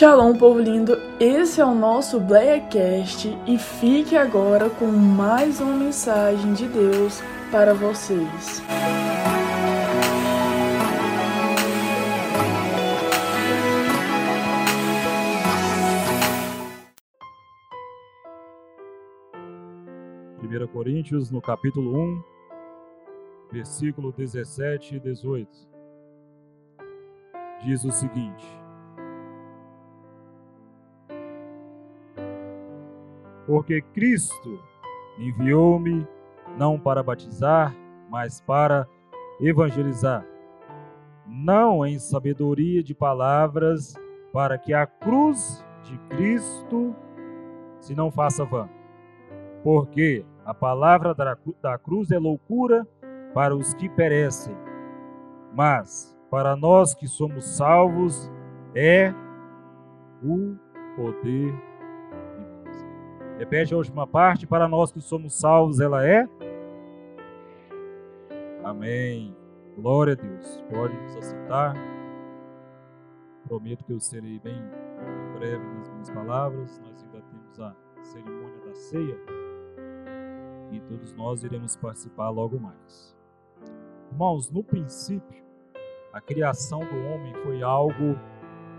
Shalom, povo lindo! Esse é o nosso Blackcast e fique agora com mais uma mensagem de Deus para vocês. Primeira Coríntios, no capítulo 1, versículo 17 e 18, diz o seguinte: Porque Cristo enviou-me não para batizar, mas para evangelizar, não em sabedoria de palavras, para que a cruz de Cristo se não faça vã. Porque a palavra da cruz é loucura para os que perecem, mas para nós que somos salvos é o poder Repete a última parte. Para nós que somos salvos, ela é. Amém. Glória a Deus. Pode nos aceitar. Prometo que eu serei bem breve nas minhas palavras. Nós ainda temos a cerimônia da ceia. E todos nós iremos participar logo mais. Irmãos, no princípio, a criação do homem foi algo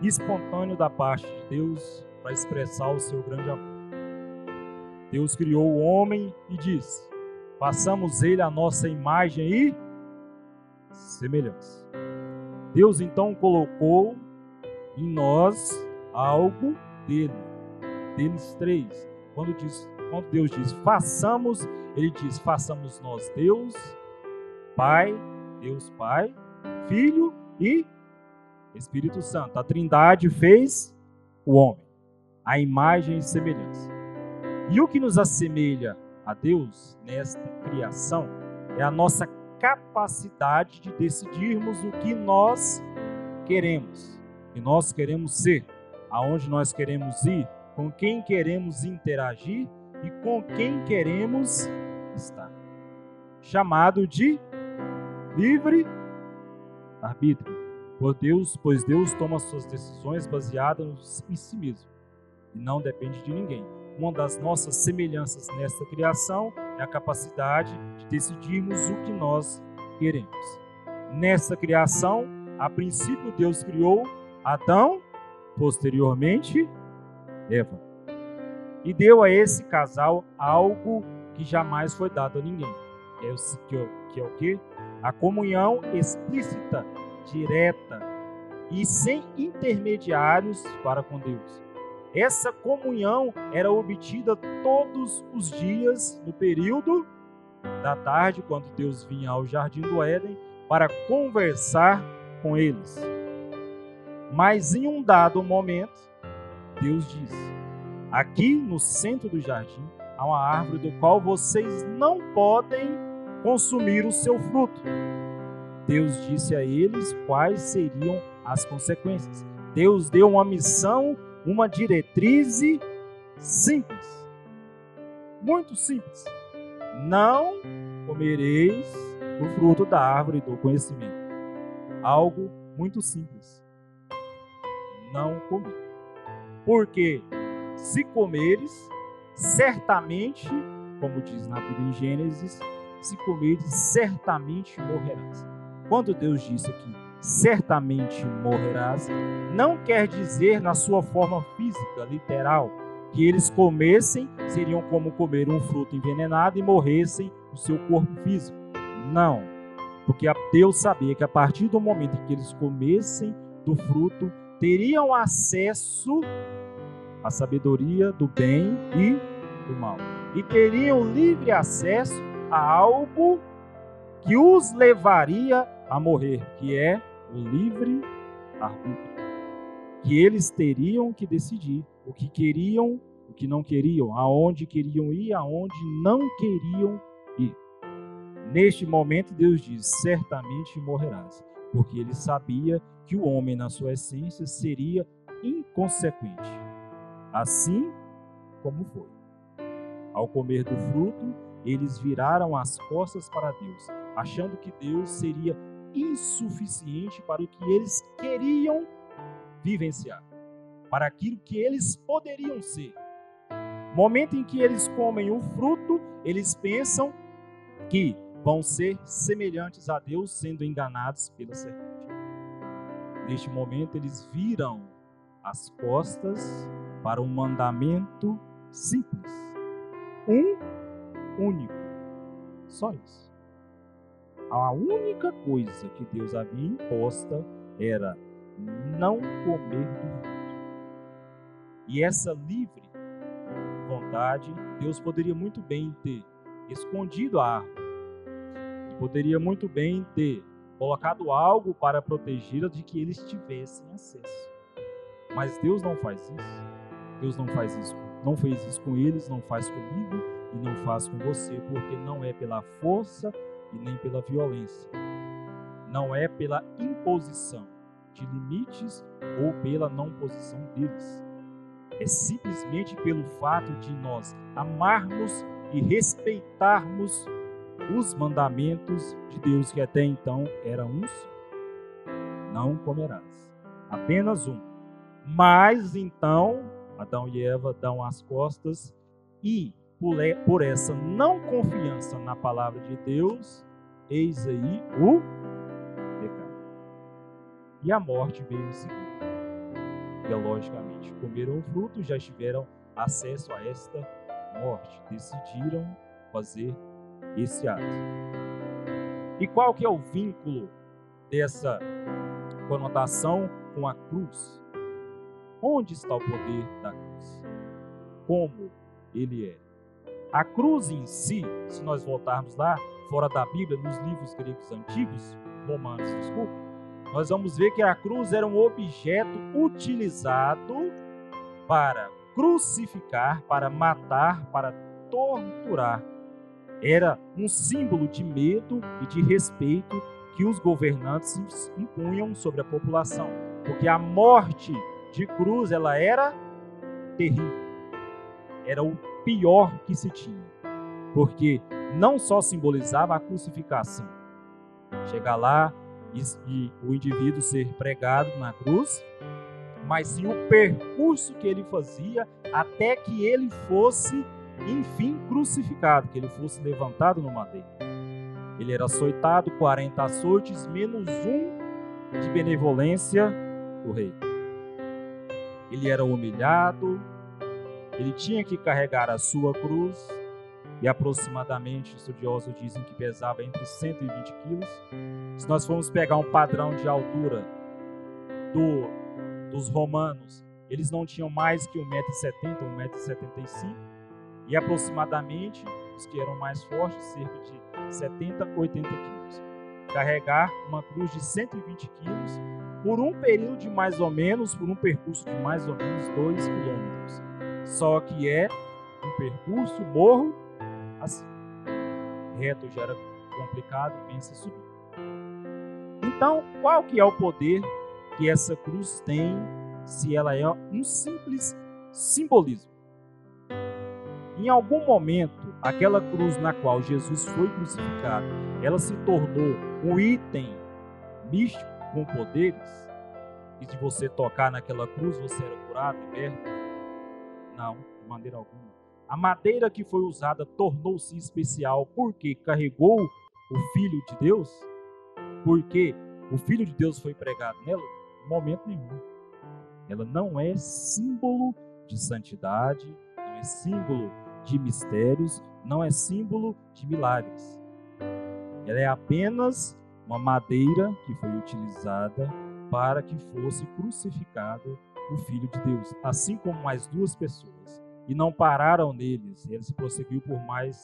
espontâneo da parte de Deus para expressar o seu grande amor. Deus criou o homem e disse: façamos ele a nossa imagem e semelhança. Deus então colocou em nós algo dele, deles três. Quando, diz, quando Deus diz façamos, ele diz façamos nós Deus, Pai, Deus Pai, Filho e Espírito Santo. A Trindade fez o homem, a imagem e semelhança. E o que nos assemelha a Deus nesta criação é a nossa capacidade de decidirmos o que nós queremos, e nós queremos ser, aonde nós queremos ir, com quem queremos interagir e com quem queremos estar. Chamado de livre arbítrio. Por Deus, pois Deus toma suas decisões baseadas em si mesmo e não depende de ninguém uma das nossas semelhanças nesta criação é a capacidade de decidirmos o que nós queremos. Nessa criação, a princípio Deus criou Adão, posteriormente Eva. E deu a esse casal algo que jamais foi dado a ninguém. Que é o que é o que? A comunhão explícita, direta e sem intermediários para com Deus. Essa comunhão era obtida todos os dias no período da tarde, quando Deus vinha ao jardim do Éden para conversar com eles. Mas em um dado momento, Deus disse: Aqui no centro do jardim há uma árvore do qual vocês não podem consumir o seu fruto. Deus disse a eles quais seriam as consequências. Deus deu uma missão uma diretriz simples. Muito simples. Não comereis o fruto da árvore do conhecimento. Algo muito simples. Não comer. Porque se comeres, certamente, como diz na Bíblia em Gênesis, se comeres, certamente morrerás. Quando Deus disse aqui, certamente morrerás, não quer dizer na sua forma física, literal, que eles comessem seriam como comer um fruto envenenado e morressem o seu corpo físico. Não, porque Deus sabia que a partir do momento em que eles comessem do fruto, teriam acesso à sabedoria do bem e do mal. E teriam livre acesso a algo que os levaria a morrer, que é livre arbítrio. Que eles teriam que decidir o que queriam, o que não queriam, aonde queriam ir, aonde não queriam ir. Neste momento, Deus diz: certamente morrerás, porque ele sabia que o homem, na sua essência, seria inconsequente. Assim como foi. Ao comer do fruto, eles viraram as costas para Deus, achando que Deus seria insuficiente para o que eles queriam vivenciar. para aquilo que eles poderiam ser. Momento em que eles comem o fruto, eles pensam que vão ser semelhantes a Deus, sendo enganados pela serpente. Neste momento, eles viram as costas para um mandamento simples, um único, só isso. A única coisa que Deus havia imposta era não comer do fruto. E essa livre vontade, Deus poderia muito bem ter escondido a árvore. Poderia muito bem ter colocado algo para protegê-la de que eles tivessem acesso. Mas Deus não faz isso. Deus não faz isso. Não fez isso com eles, não faz comigo e não faz com você, porque não é pela força e nem pela violência. Não é pela imposição de limites ou pela não posição deles. É simplesmente pelo fato de nós amarmos e respeitarmos os mandamentos de Deus que até então eram uns. Não comerás. Apenas um. Mas então Adão e Eva dão as costas e por essa não confiança na palavra de Deus, eis aí o pecado. E a morte veio em seguida. E logicamente, comeram o fruto, já tiveram acesso a esta morte, decidiram fazer esse ato. E qual que é o vínculo dessa conotação com a cruz? Onde está o poder da cruz? Como ele é? A cruz em si, se nós voltarmos lá, fora da Bíblia, nos livros gregos antigos, romanos, desculpa, nós vamos ver que a cruz era um objeto utilizado para crucificar, para matar, para torturar. Era um símbolo de medo e de respeito que os governantes impunham sobre a população, porque a morte de cruz ela era terrível. Era o pior que se tinha. Porque não só simbolizava a crucificação, chegar lá e, o indivíduo ser pregado na cruz, mas sim o percurso que ele fazia até que ele fosse, enfim, crucificado, que ele fosse levantado no madeiro. Ele era açoitado, 40 açoites, menos um de benevolência do rei. Ele era humilhado, ele tinha que carregar a sua cruz, e aproximadamente estudiosos dizem que pesava entre 120 quilos. Se nós formos pegar um padrão de altura do, dos romanos, eles não tinham mais que 1,70m, 1,75m, e aproximadamente, os que eram mais fortes, cerca de 70, 80 quilos. Carregar uma cruz de 120 quilos por um período de mais ou menos, por um percurso de mais ou menos 2 quilômetros. Só que é um percurso morro assim. Reto já era complicado, pensa subir. Então, qual que é o poder que essa cruz tem se ela é um simples simbolismo? Em algum momento, aquela cruz na qual Jesus foi crucificado, ela se tornou um item místico com poderes? E de você tocar naquela cruz, você era curado, liberto? Não, de maneira alguma. A madeira que foi usada tornou-se especial porque carregou o Filho de Deus? Porque o Filho de Deus foi pregado nela? Em momento nenhum. Ela não é símbolo de santidade, não é símbolo de mistérios, não é símbolo de milagres. Ela é apenas uma madeira que foi utilizada para que fosse crucificado o Filho de Deus, assim como mais duas pessoas. E não pararam neles, eles prosseguiu por mais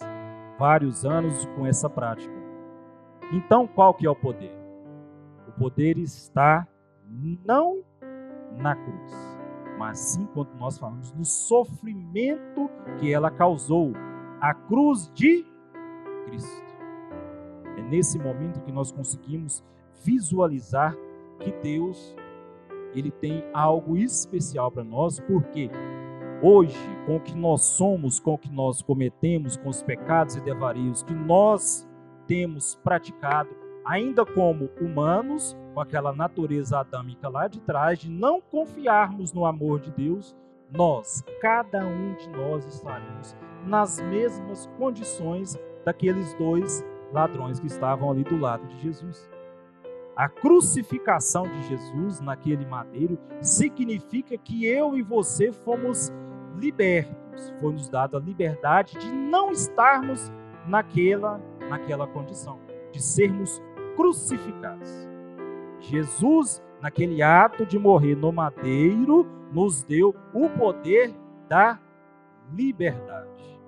vários anos com essa prática. Então, qual que é o poder? O poder está não na cruz, mas sim quando nós falamos no sofrimento que ela causou, a cruz de Cristo. É nesse momento que nós conseguimos visualizar que Deus ele tem algo especial para nós, porque hoje, com o que nós somos, com o que nós cometemos, com os pecados e devarios que nós temos praticado, ainda como humanos, com aquela natureza adâmica lá de trás, de não confiarmos no amor de Deus, nós, cada um de nós estaremos nas mesmas condições daqueles dois ladrões que estavam ali do lado de Jesus. A crucificação de Jesus naquele madeiro significa que eu e você fomos libertos, foi nos dada a liberdade de não estarmos naquela, naquela condição, de sermos crucificados. Jesus, naquele ato de morrer no madeiro, nos deu o poder da liberdade.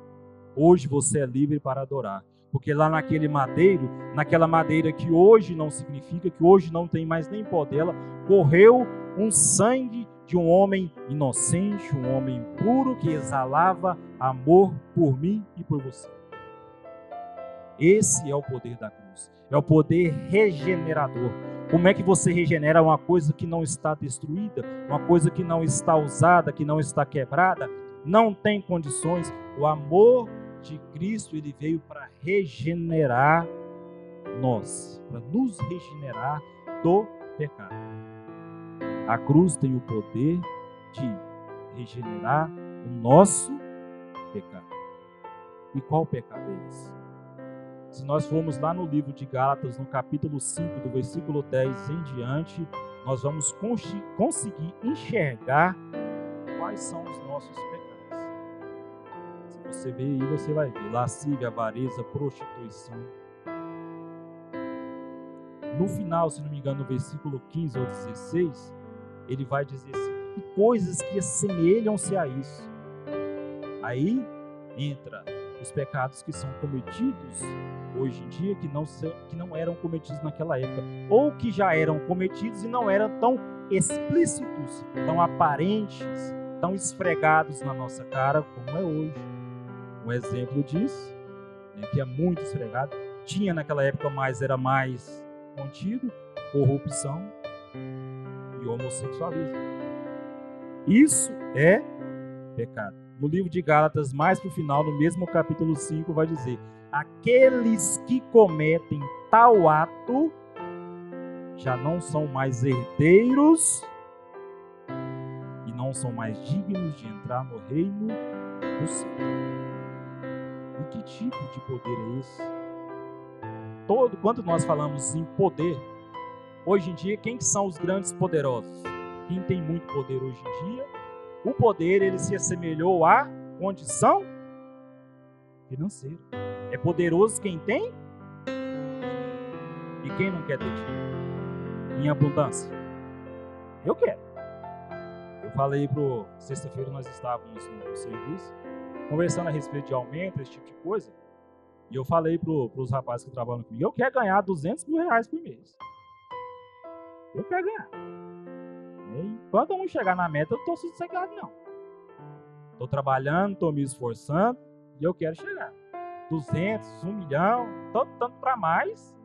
Hoje você é livre para adorar. Porque lá naquele madeiro, naquela madeira que hoje não significa, que hoje não tem mais nem pó dela, correu um sangue de um homem inocente, um homem puro que exalava amor por mim e por você. Esse é o poder da cruz. É o poder regenerador. Como é que você regenera uma coisa que não está destruída, uma coisa que não está usada, que não está quebrada? Não tem condições. O amor de Cristo, ele veio para regenerar nós, para nos regenerar do pecado. A cruz tem o poder de regenerar o nosso pecado. E qual pecado é esse? Se nós formos lá no livro de Gálatas, no capítulo 5, do versículo 10 em diante, nós vamos conseguir enxergar quais são os nossos pecados. Você ver aí, você vai ver lascívia, avareza, prostituição. No final, se não me engano, no versículo 15 ou 16, ele vai dizer assim: e coisas que assemelham-se a isso. Aí entra os pecados que são cometidos hoje em dia que não, que não eram cometidos naquela época, ou que já eram cometidos e não eram tão explícitos, tão aparentes, tão esfregados na nossa cara como é hoje. Um exemplo disso, né, que é muito esfregado, tinha naquela época, mas era mais contido, corrupção e homossexualismo. Isso é pecado. No livro de Gálatas, mais para o final, no mesmo capítulo 5, vai dizer: Aqueles que cometem tal ato já não são mais herdeiros e não são mais dignos de entrar no reino do céu. E que tipo de poder é esse? Todo, quando nós falamos em poder, hoje em dia, quem são os grandes poderosos? Quem tem muito poder hoje em dia o poder ele se assemelhou à condição financeira. É poderoso quem tem e quem não quer ter dinheiro em abundância. Eu quero. Eu falei pro sexta-feira nós estávamos no serviço conversando a respeito de aumento, esse tipo de coisa. E eu falei para os rapazes que trabalham comigo, eu quero ganhar 200 mil reais por mês. Eu quero ganhar. Enquanto eu chegar na meta, eu não estou sossegado, não. Estou trabalhando, estou me esforçando e eu quero chegar. 200, 1 milhão, tanto, tanto para mais,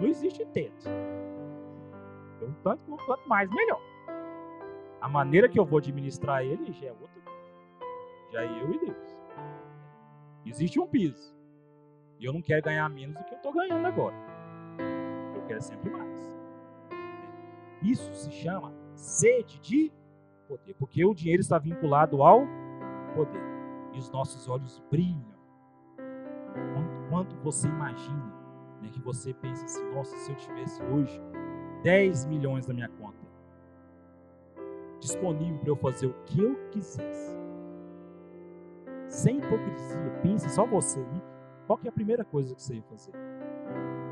não existe teto. Então, tanto quanto mais, melhor. A maneira que eu vou administrar ele já é outra. É eu e Deus. Existe um piso. E eu não quero ganhar menos do que eu estou ganhando agora. Eu quero sempre mais. Isso se chama sede de poder, porque o dinheiro está vinculado ao poder. E os nossos olhos brilham. Quanto, quanto você imagina né, que você pensa assim, nossa, se eu tivesse hoje 10 milhões na minha conta, disponível para eu fazer o que eu quisesse. Sem hipocrisia, pense só você aí, qual é a primeira coisa que você ia fazer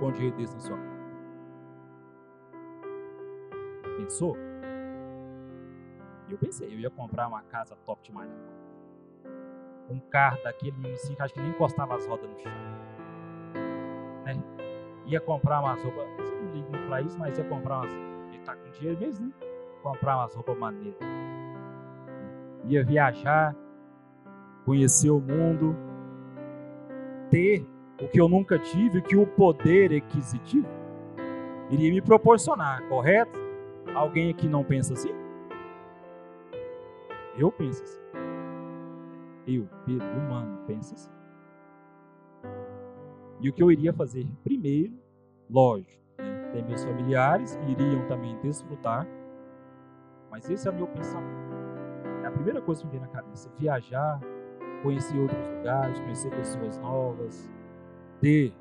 com o dinheiro desse na sua conta? Pensou? Eu pensei, eu ia comprar uma casa top de malha. Um carro daquele mesmo assim, que acho que nem encostava as rodas no chão. Né? Ia comprar umas roupas, não ligo pra isso, mas ia comprar umas. Ele tá com dinheiro mesmo, né? Comprar umas roupas maneiras. Ia viajar, conhecer o mundo, ter o que eu nunca tive, que o poder aquisitivo iria me proporcionar, correto? Alguém aqui não pensa assim? Eu penso assim. Eu, Pedro, humano, penso assim. E o que eu iria fazer? Primeiro, lógico, tem meus familiares que iriam também desfrutar, mas esse é o meu pensamento. É a primeira coisa que me vem na cabeça: viajar, conhecer outros lugares, conhecer pessoas novas, ter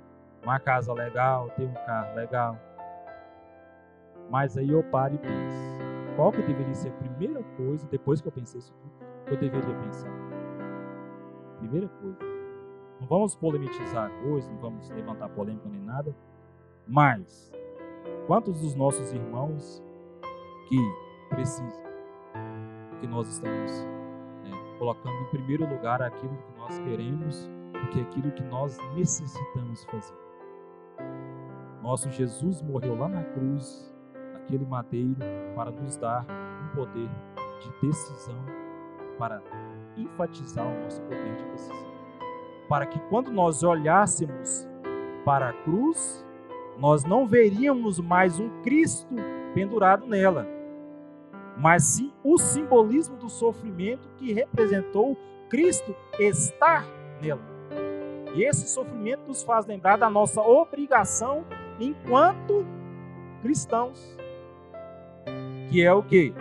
uma casa legal, ter um carro legal. Mas aí eu paro e penso: qual que deveria ser a primeira coisa, depois que eu pensei isso tudo, que eu deveria pensar? Primeira coisa. Não vamos polemizar hoje, não vamos levantar polêmica nem nada, mas quantos dos nossos irmãos que precisam, que nós estamos colocando em primeiro lugar aquilo que nós queremos, do que aquilo que nós necessitamos fazer? Nosso Jesus morreu lá na cruz, naquele madeiro, para nos dar um poder de decisão, para enfatizar o nosso poder de decisão. Para que quando nós olhássemos para a cruz, nós não veríamos mais um Cristo pendurado nela, mas sim o simbolismo do sofrimento que representou Cristo estar nela. E esse sofrimento nos faz lembrar da nossa obrigação enquanto cristãos, que é o que?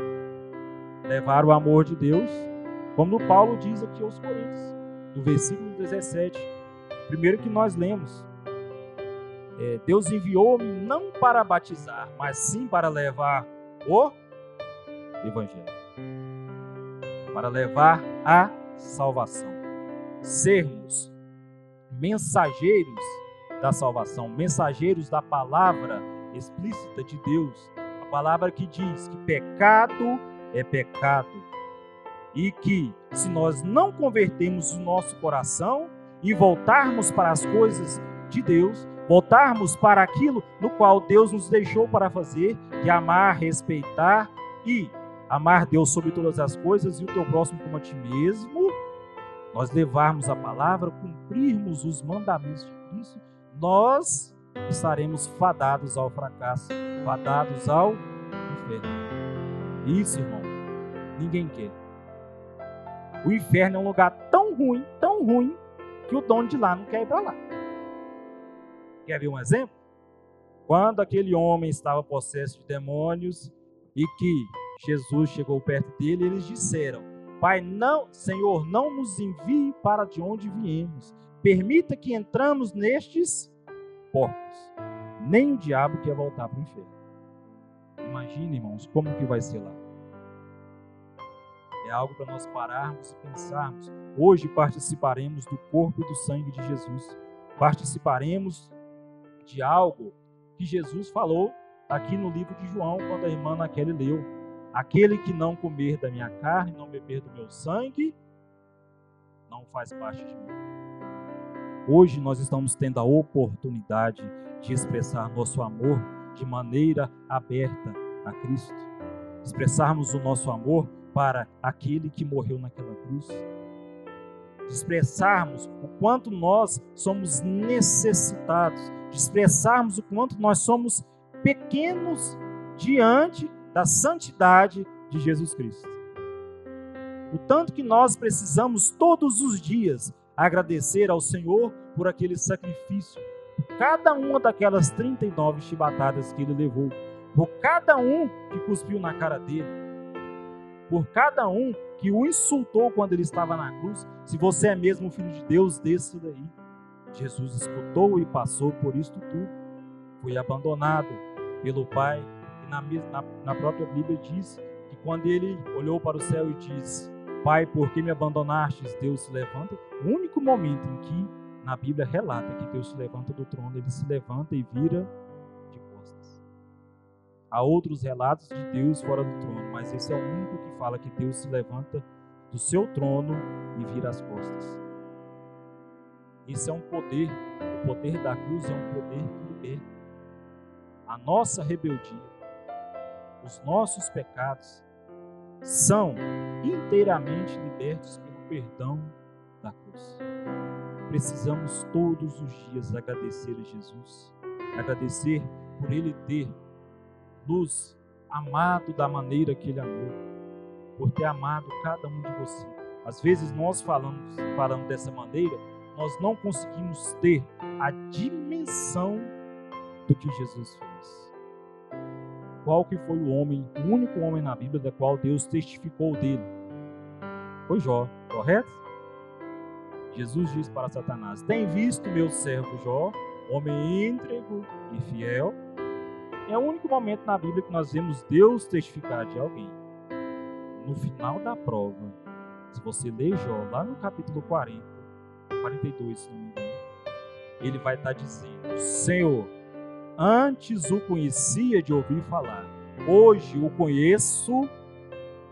Levar o amor de Deus, como Paulo diz aqui aos Coríntios, no versículo 17, primeiro que nós lemos. É, Deus enviou-me não para batizar, mas sim para levar o Evangelho, para levar a salvação, sermos mensageiros da salvação, mensageiros da palavra explícita de Deus, a palavra que diz que pecado é pecado. E que se nós não convertermos o nosso coração e voltarmos para as coisas de Deus, voltarmos para aquilo no qual Deus nos deixou para fazer, de amar, respeitar e amar Deus sobre todas as coisas e o teu próximo como a ti mesmo, nós levarmos a palavra, cumprirmos os mandamentos de Cristo, nós estaremos fadados ao fracasso, fadados ao inferno. Isso, irmão, ninguém quer. O inferno é um lugar tão ruim, tão ruim, que o dono de lá não quer ir para lá. Quer ver um exemplo? Quando aquele homem estava possesso de demônios e que Jesus chegou perto dele, eles disseram: Pai, não, Senhor, não nos envie para de onde viemos. Permita que entramos nestes porcos. Nem o diabo quer voltar para o inferno. Imagina, irmãos, como que vai ser lá. É algo para nós pararmos e pensarmos. Hoje participaremos do corpo e do sangue de Jesus. Participaremos de algo que Jesus falou aqui no livro de João, quando a irmã Naquele leu. Aquele que não comer da minha carne, não beber do meu sangue, não faz parte de mim. Hoje nós estamos tendo a oportunidade de expressar nosso amor de maneira aberta a Cristo. Expressarmos o nosso amor para aquele que morreu naquela cruz. De expressarmos o quanto nós somos necessitados, de expressarmos o quanto nós somos pequenos diante da santidade de Jesus Cristo. O tanto que nós precisamos todos os dias agradecer ao Senhor por aquele sacrifício, por cada uma daquelas 39 chibatadas que ele levou, por cada um que cuspiu na cara dele, por cada um que o insultou quando ele estava na cruz. Se você é mesmo filho de Deus, desça daí. Jesus escutou e passou por isto tudo. Foi abandonado pelo Pai. E na, na, própria Bíblia diz que quando ele olhou para o céu e disse: Pai, por que me abandonastes? Deus se levanta. O único momento em que na Bíblia relata que Deus se levanta do trono, ele se levanta e vira de costas. Há outros relatos de Deus fora do trono, mas esse é o único que fala que Deus se levanta do seu trono e vira as costas. Esse é um poder, o poder da cruz é um poder que liberta. A nossa rebeldia, os nossos pecados, são inteiramente libertos pelo perdão da cruz. Precisamos todos os dias agradecer a Jesus, agradecer por Ele ter nos amado da maneira que Ele amou, por ter amado cada um de vocês. Às vezes nós falamos, falando dessa maneira, nós não conseguimos ter a dimensão do que Jesus fez. Qual que foi o homem, o único homem na Bíblia da qual Deus testificou dele? Foi Jó, correto? Jesus disse para Satanás: Tem visto meu servo Jó, homem íntegro e fiel? É o único momento na Bíblia que nós vemos Deus testificar de alguém. No final da prova, se você ler Jó, lá no capítulo 40, 42, se não me engano, ele vai estar dizendo: Senhor, antes o conhecia de ouvir falar, hoje o conheço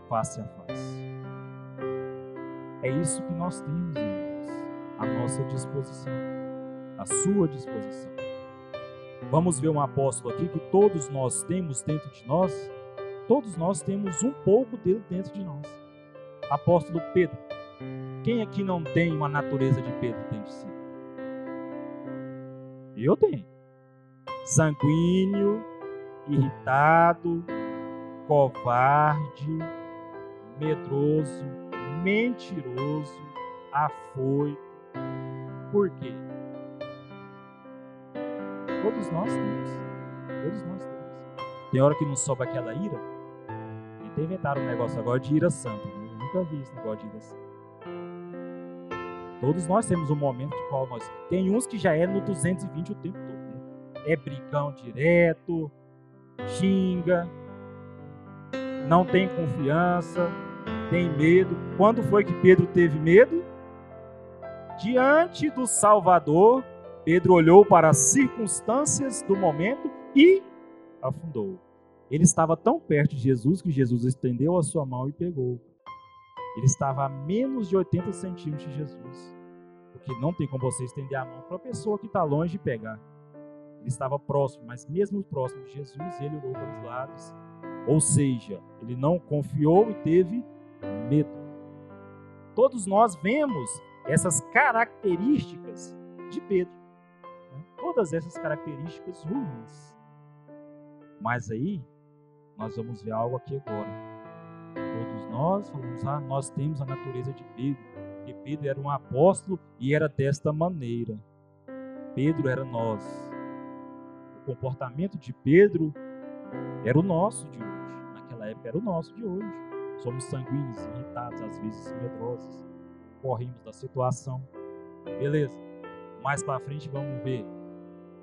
face a face. É isso que nós temos, irmãos, à nossa disposição, à sua disposição. Vamos ver um apóstolo aqui que todos nós temos dentro de nós. Todos nós temos um pouco dele dentro de nós. Apóstolo Pedro. Quem aqui não tem uma natureza de Pedro dentro de si? Eu tenho. Sanguíneo, irritado, covarde, medroso, mentiroso, afoito. Por quê? Todos nós temos. Todos nós temos. Tem hora que não sobe aquela ira. Tem inventado um negócio agora de ira santa. Né? Eu nunca vi esse negócio de ira santa. Todos nós temos um momento de qual nós. Tem uns que já é no 220 o tempo? É brigão direto, xinga, não tem confiança, tem medo. Quando foi que Pedro teve medo? Diante do Salvador, Pedro olhou para as circunstâncias do momento e afundou. Ele estava tão perto de Jesus que Jesus estendeu a sua mão e pegou. Ele estava a menos de 80 centímetros de Jesus. Porque não tem como você estender a mão para a pessoa que está longe de pegar. Ele estava próximo, mas mesmo próximo de Jesus, ele olhou para os lados. Ou seja, ele não confiou e teve medo. Todos nós vemos essas características de Pedro todas essas características ruins. Mas aí, nós vamos ver algo aqui agora. Todos nós falamos, ah, nós temos a natureza de Pedro, porque Pedro era um apóstolo e era desta maneira. Pedro era nós. Comportamento de Pedro era o nosso de hoje. Naquela época era o nosso de hoje. Somos sanguíneos, irritados, às vezes medrosos. Corremos da situação. Beleza. Mais para frente vamos ver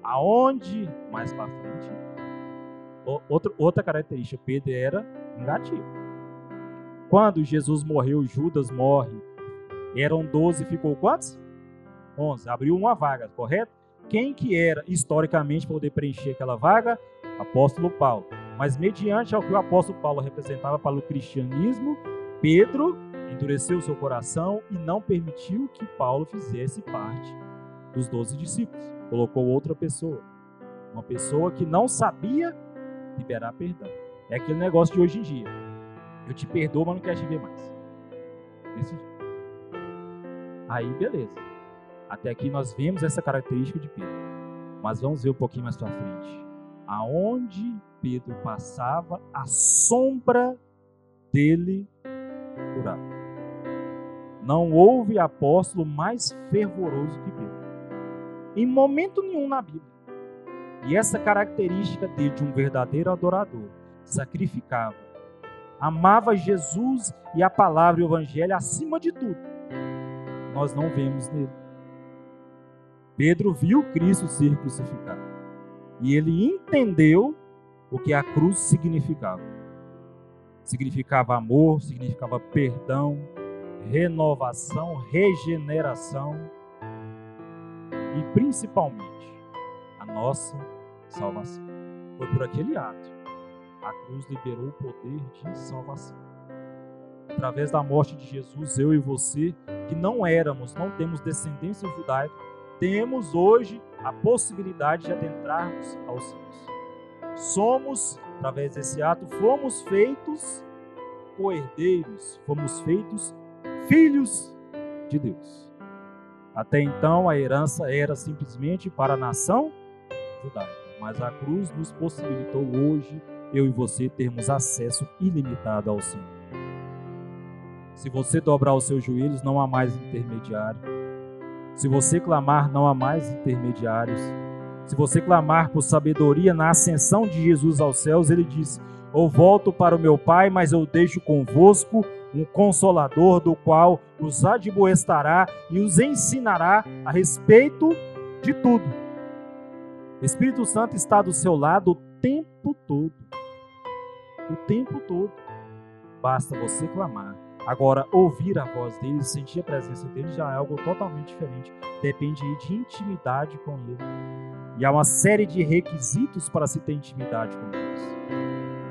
Aonde, mais para frente, outra, outra característica, Pedro era negativo. Quando Jesus morreu, Judas morre, eram 12, ficou quantos? 11. Abriu uma vaga, correto? Quem que era historicamente poder preencher aquela vaga? Apóstolo Paulo. Mas mediante ao que o apóstolo Paulo representava para o cristianismo, Pedro endureceu seu coração e não permitiu que Paulo fizesse parte dos doze discípulos colocou outra pessoa. Uma pessoa que não sabia liberar perdão. É aquele negócio de hoje em dia. Eu te perdoo, mas não quero te ver mais. Aí, beleza. Até aqui nós vemos essa característica de Pedro. Mas vamos ver um pouquinho mais para frente. Aonde Pedro passava, a sombra dele curava. Não houve apóstolo mais fervoroso que Pedro. Em momento nenhum na Bíblia. E essa característica dele de um verdadeiro adorador, sacrificava, amava Jesus e a palavra e o evangelho acima de tudo. Nós não vemos nele. Pedro viu Cristo ser crucificado. E ele entendeu o que a cruz significava. Significava amor, significava perdão, renovação, regeneração e principalmente a nossa salvação. Foi por aquele ato. A cruz liberou o poder de salvação. Através da morte de Jesus, eu e você, que não éramos, não temos descendência judaica, temos hoje a possibilidade de adentrarmos aos céus. Somos, através desse ato, fomos feitos co-herdeiros, fomos feitos filhos de Deus. Até então, a herança era simplesmente para a nação judaica, mas a cruz nos possibilitou hoje, eu e você, termos acesso ilimitado ao Senhor. Se você dobrar os seus joelhos, não há mais intermediário. Se você clamar, não há mais intermediários. Se você clamar por sabedoria na ascensão de Jesus aos céus, ele diz: Eu volto para o meu Pai, mas eu deixo convosco um consolador, do qual os admoestará e os ensinará a respeito de tudo. O Espírito Santo está do seu lado o tempo todo. O tempo todo. Basta você clamar. Agora, ouvir a voz dele, sentir a presença dele já é algo totalmente diferente. Depende de intimidade com ele. E há uma série de requisitos para se ter intimidade com Deus.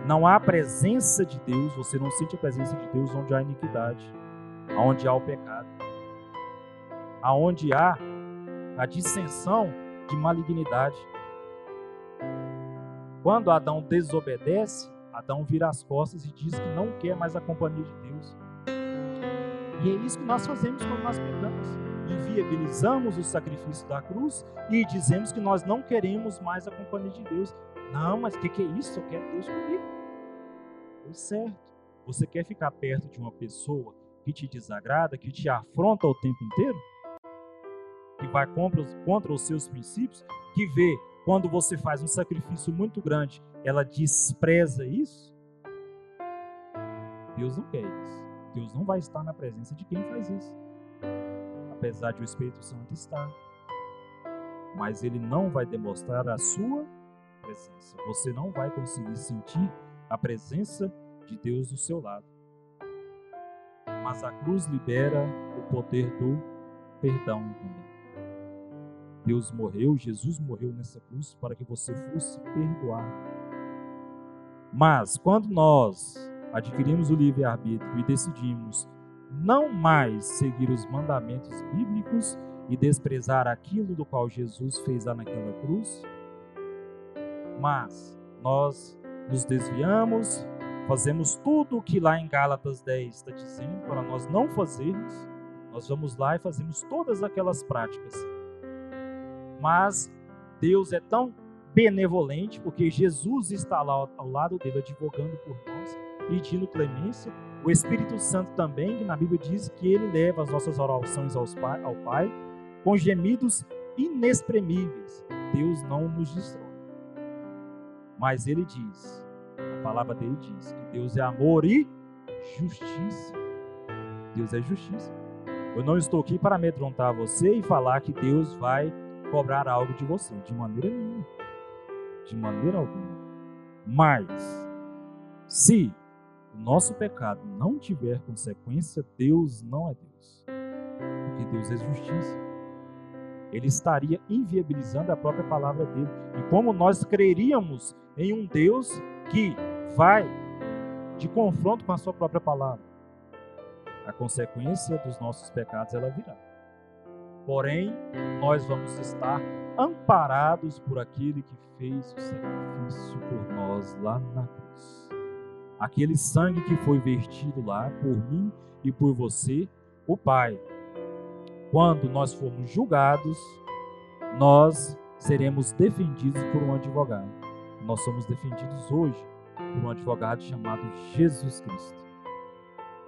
Não há presença de Deus, você não sente a presença de Deus onde há iniquidade, onde há o pecado, aonde há a dissensão de malignidade. Quando Adão desobedece, Adão vira as costas e diz que não quer mais a companhia de Deus. E é isso que nós fazemos quando nós pecamos. Inviabilizamos o sacrifício da cruz e dizemos que nós não queremos mais a companhia de Deus. Não, mas o que, que, é isso? Eu quero Deus comigo. Pois certo. Você quer ficar perto de uma pessoa que te desagrada, que te afronta o tempo inteiro? Que vai contra, contra os seus princípios? Que vê quando você faz um sacrifício muito grande, ela despreza isso? Deus não quer isso. Deus não vai estar na presença de quem faz isso. Apesar de o Espírito Santo estar. Mas ele não vai demonstrar a sua presença. Você não vai conseguir sentir a presença de Deus do seu lado. Mas a cruz libera o poder do perdão também. Deus morreu, Jesus morreu nessa cruz para que você fosse perdoado. Mas quando nós adquirimos o livre-arbítrio e decidimos não mais seguir os mandamentos bíblicos e desprezar aquilo do qual Jesus fez lá naquela cruz, mas nós nos desviamos, fazemos tudo o que lá em Gálatas 10 está dizendo para nós não fazermos, nós vamos lá e fazemos todas aquelas práticas. Mas Deus é tão benevolente, porque Jesus está lá ao lado dele, advogando por pedindo clemência. O Espírito Santo também, que na Bíblia diz que ele leva as nossas orações ao Pai com gemidos inexprimíveis. Deus não nos destrói. Mas ele diz, a palavra dele diz que Deus é amor e justiça. Deus é justiça. Eu não estou aqui para amedrontar você e falar que Deus vai cobrar algo de você, de maneira nenhuma. De maneira alguma. Mas, se nosso pecado não tiver consequência, Deus não é Deus. Porque Deus é justiça. Ele estaria inviabilizando a própria palavra dele. E como nós creríamos em um Deus que vai de confronto com a sua própria palavra, a consequência dos nossos pecados ela virá. Porém, nós vamos estar amparados por aquele que fez o sacrifício por nós lá na cruz. Aquele sangue que foi vertido lá por mim e por você, o Pai. Quando nós formos julgados, nós seremos defendidos por um advogado. Nós somos defendidos hoje por um advogado chamado Jesus Cristo,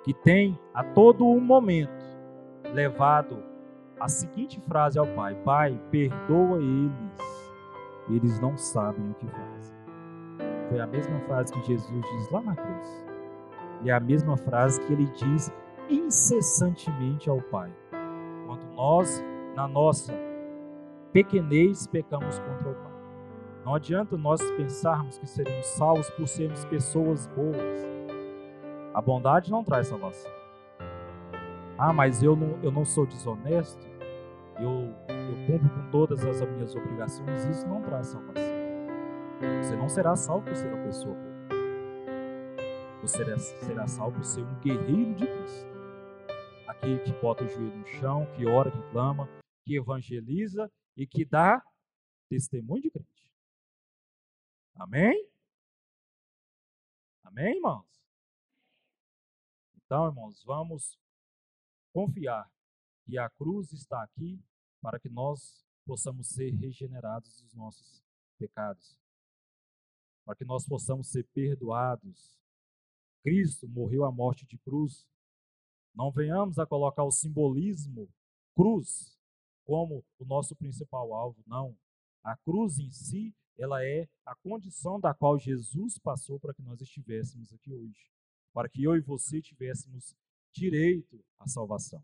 que tem a todo um momento levado a seguinte frase ao Pai: Pai, perdoa eles, eles não sabem o que fazem. Foi a mesma frase que Jesus diz lá na cruz. E é a mesma frase que ele diz incessantemente ao Pai. Quando nós, na nossa pequenez, pecamos contra o Pai. Não adianta nós pensarmos que seremos salvos por sermos pessoas boas. A bondade não traz salvação. Ah, mas eu não, eu não sou desonesto eu, eu cumpro com todas as minhas obrigações, isso não traz salvação. Você não será salvo por ser uma pessoa boa. Você será, salvo por ser um guerreiro de Cristo. Aquele que bota o joelho no chão, que ora, que clama, que evangeliza e que dá testemunho de crente. Amém? Amém, irmãos? Então, irmãos, vamos confiar que a cruz está aqui para que nós possamos ser regenerados dos nossos pecados, para que nós possamos ser perdoados. Cristo morreu a morte de cruz. Não venhamos a colocar o simbolismo cruz como o nosso principal alvo, não. A cruz em si, ela é a condição da qual Jesus passou para que nós estivéssemos aqui hoje, para que eu e você tivéssemos direito à salvação.